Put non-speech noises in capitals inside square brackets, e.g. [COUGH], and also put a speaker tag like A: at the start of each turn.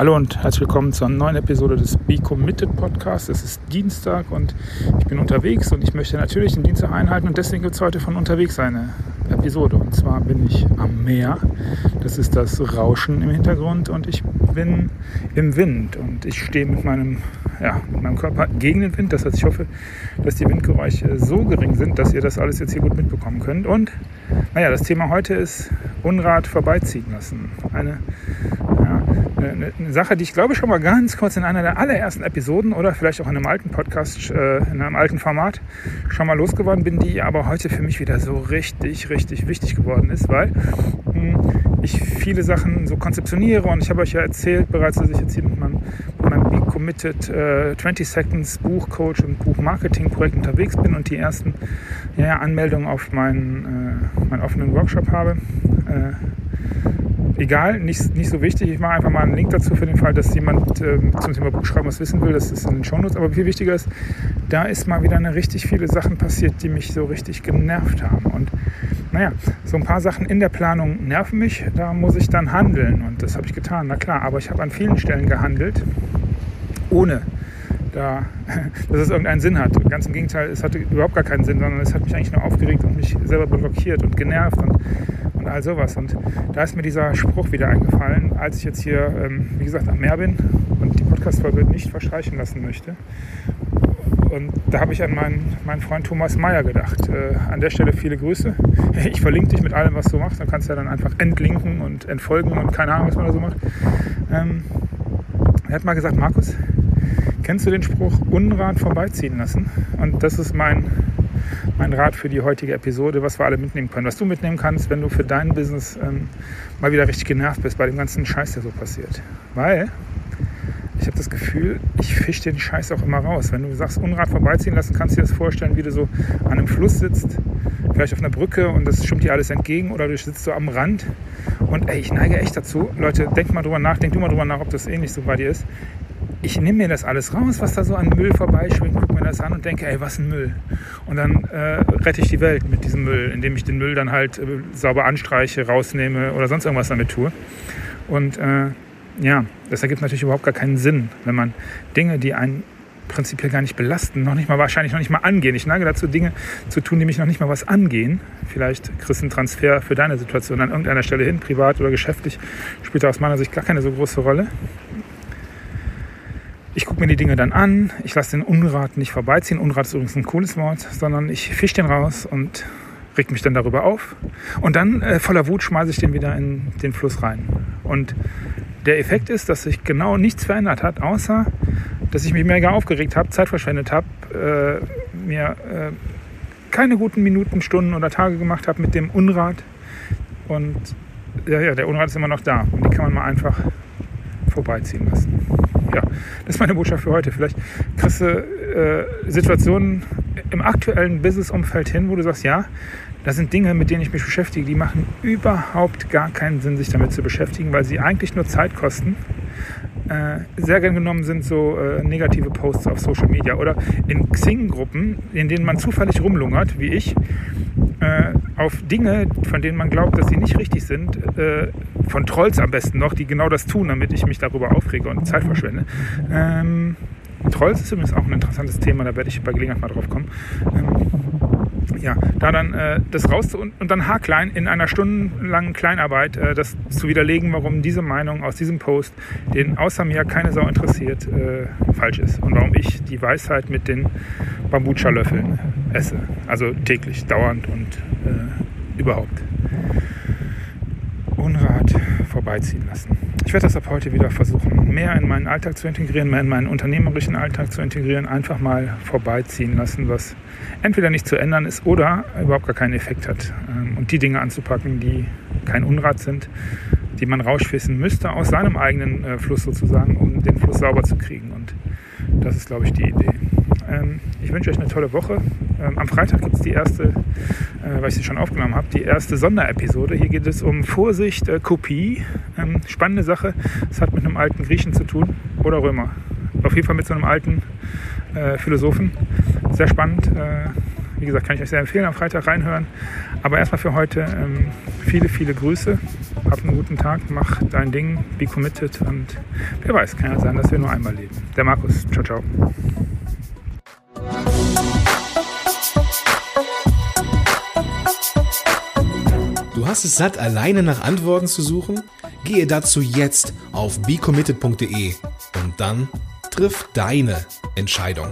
A: Hallo und herzlich willkommen zur neuen Episode des Be Committed Podcasts. Es ist Dienstag und ich bin unterwegs und ich möchte natürlich den Dienstag einhalten und deswegen gibt es heute von unterwegs eine Episode. Und zwar bin ich am Meer. Das ist das Rauschen im Hintergrund und ich bin im Wind und ich stehe mit meinem, ja, mit meinem Körper gegen den Wind. Das heißt, ich hoffe, dass die Windgeräusche so gering sind, dass ihr das alles jetzt hier gut mitbekommen könnt. Und naja, das Thema heute ist Unrat vorbeiziehen lassen. Eine eine, eine, Sache, die ich glaube schon mal ganz kurz in einer der allerersten Episoden oder vielleicht auch in einem alten Podcast, äh, in einem alten Format schon mal losgeworden bin, die aber heute für mich wieder so richtig, richtig wichtig geworden ist, weil mh, hm, ich viele Sachen so konzeptioniere und ich habe euch ja erzählt bereits, dass ich jetzt hier mit meinem, mit meinem Be Committed äh, 20 Seconds Buchcoach und Buchmarketing-Projekt unterwegs bin und die ersten ja, Anmeldungen auf meinen, äh, meinen offenen Workshop habe. Äh, egal, nicht, nicht so wichtig. Ich mache einfach mal einen Link dazu für den Fall, dass jemand äh, zum Thema Buchschreiben was wissen will. Das ist in den Shownotes. Aber viel wichtiger ist, da ist mal wieder eine richtig viele Sachen passiert, die mich so richtig genervt haben. Und naja, so ein paar Sachen in der Planung nerven mich. Da muss ich dann handeln. Und das habe ich getan, na klar. Aber ich habe an vielen Stellen gehandelt, ohne da, [LAUGHS] dass es irgendeinen Sinn hat. Ganz im Gegenteil, es hatte überhaupt gar keinen Sinn, sondern es hat mich eigentlich nur aufgeregt und mich selber blockiert und genervt. Und all sowas. Und da ist mir dieser Spruch wieder eingefallen, als ich jetzt hier, ähm, wie gesagt, am Meer bin und die Podcast-Folge nicht verstreichen lassen möchte. Und da habe ich an meinen, meinen Freund Thomas Meyer gedacht. Äh, an der Stelle viele Grüße. [LAUGHS] Ich verlinke dich mit allem, was du machst. Dann kannst du ja dann einfach entlinken und entfolgen und keine Ahnung, was man da so macht. Ähm, er hat mal gesagt, Markus, kennst du den Spruch Unrat vorbeiziehen lassen? Und das ist mein mein Rat für die heutige Episode, was wir alle mitnehmen können. Was du mitnehmen kannst, wenn du für dein Business ähm, mal wieder richtig genervt bist bei dem ganzen Scheiß, der so passiert. Weil ich habe das Gefühl, ich fische den Scheiß auch immer raus. Wenn du sagst, Unrat vorbeiziehen lassen, kannst du dir das vorstellen, wie du so an einem Fluss sitzt, vielleicht auf einer Brücke und das schwimmt dir alles entgegen oder du sitzt so am Rand. Und ey, ich neige echt dazu, Leute, denk mal drüber nach, denk du mal drüber nach, ob das ähnlich so bei dir ist ich nehme mir das alles raus, was da so an Müll vorbeischwingt, gucke mir das an und denke, ey, was ein Müll. Und dann äh, rette ich die Welt mit diesem Müll, indem ich den Müll dann halt äh, sauber anstreiche, rausnehme oder sonst irgendwas damit tue. Und äh, ja, das ergibt natürlich überhaupt gar keinen Sinn, wenn man Dinge, die einen prinzipiell gar nicht belasten, noch nicht mal wahrscheinlich noch nicht mal angehen. Ich neige dazu, Dinge zu tun, die mich noch nicht mal was angehen. Vielleicht kriegst du einen Transfer für deine Situation an irgendeiner Stelle hin, privat oder geschäftlich, spielt da aus meiner Sicht gar keine so große Rolle. Ich gucke mir die Dinge dann an, ich lasse den Unrat nicht vorbeiziehen. Unrat ist übrigens ein cooles Wort, sondern ich fische den raus und reg mich dann darüber auf. Und dann äh, voller Wut schmeiße ich den wieder in den Fluss rein. Und der Effekt ist, dass sich genau nichts verändert hat, außer dass ich mich mega aufgeregt habe, Zeit verschwendet habe, äh, mir äh, keine guten Minuten, Stunden oder Tage gemacht habe mit dem Unrat. Und ja, ja, der Unrat ist immer noch da und die kann man mal einfach vorbeiziehen lassen ja, das ist meine Botschaft für heute. Vielleicht kriegst du äh, Situationen im aktuellen Businessumfeld hin, wo du sagst, ja, das sind Dinge, mit denen ich mich beschäftige, die machen überhaupt gar keinen Sinn, sich damit zu beschäftigen, weil sie eigentlich nur Zeit kosten. Äh, sehr gern genommen sind so äh, negative Posts auf Social Media oder in Xing-Gruppen, in denen man zufällig rumlungert, wie ich, äh, auf Dinge, von denen man glaubt, dass sie nicht richtig sind, äh, von Trolls am besten noch, die genau das tun, damit ich mich darüber aufrege und Zeit verschwende. Ähm, Trolls ist übrigens auch ein interessantes Thema, da werde ich bei Gelegenheit mal drauf kommen. Ähm, ja, da dann äh, das raus und, und dann haarklein in einer stundenlangen Kleinarbeit äh, das zu widerlegen, warum diese Meinung aus diesem Post, den außer mir keine Sau interessiert, äh, falsch ist und warum ich die Weisheit mit den Bambucha-Löffeln esse. Also täglich, dauernd und äh, überhaupt. Unrat vorbeiziehen lassen. Ich werde das ab heute wieder versuchen, mehr in meinen Alltag zu integrieren, mehr in meinen unternehmerischen Alltag zu integrieren, einfach mal vorbeiziehen lassen, was entweder nicht zu ändern ist oder überhaupt gar keinen Effekt hat. Ähm, und die Dinge anzupacken, die kein Unrat sind, die man rausschwissen müsste aus seinem eigenen äh, Fluss sozusagen, um den Fluss sauber zu kriegen. Und das ist, glaube ich, die Idee. Ähm, ich wünsche euch eine tolle Woche. Ähm, am Freitag gibt es die erste, weil ich sie schon aufgenommen habe, die erste Sonderepisode. Hier geht es um Vorsicht, äh, Kopie. Ähm, spannende Sache. Es hat mit einem alten Griechen zu tun oder Römer. Auf jeden Fall mit so einem alten äh, Philosophen. Sehr spannend. Äh, wie gesagt, kann ich euch sehr empfehlen, am Freitag reinhören. Aber erstmal für heute ähm, viele, viele Grüße. Hab einen guten Tag, mach dein Ding, be committed und wer weiß, kann ja sein, dass wir nur einmal leben. Der Markus, ciao, ciao.
B: Hast es satt, alleine nach Antworten zu suchen? Gehe dazu jetzt auf becommitted.de und dann triff deine Entscheidung.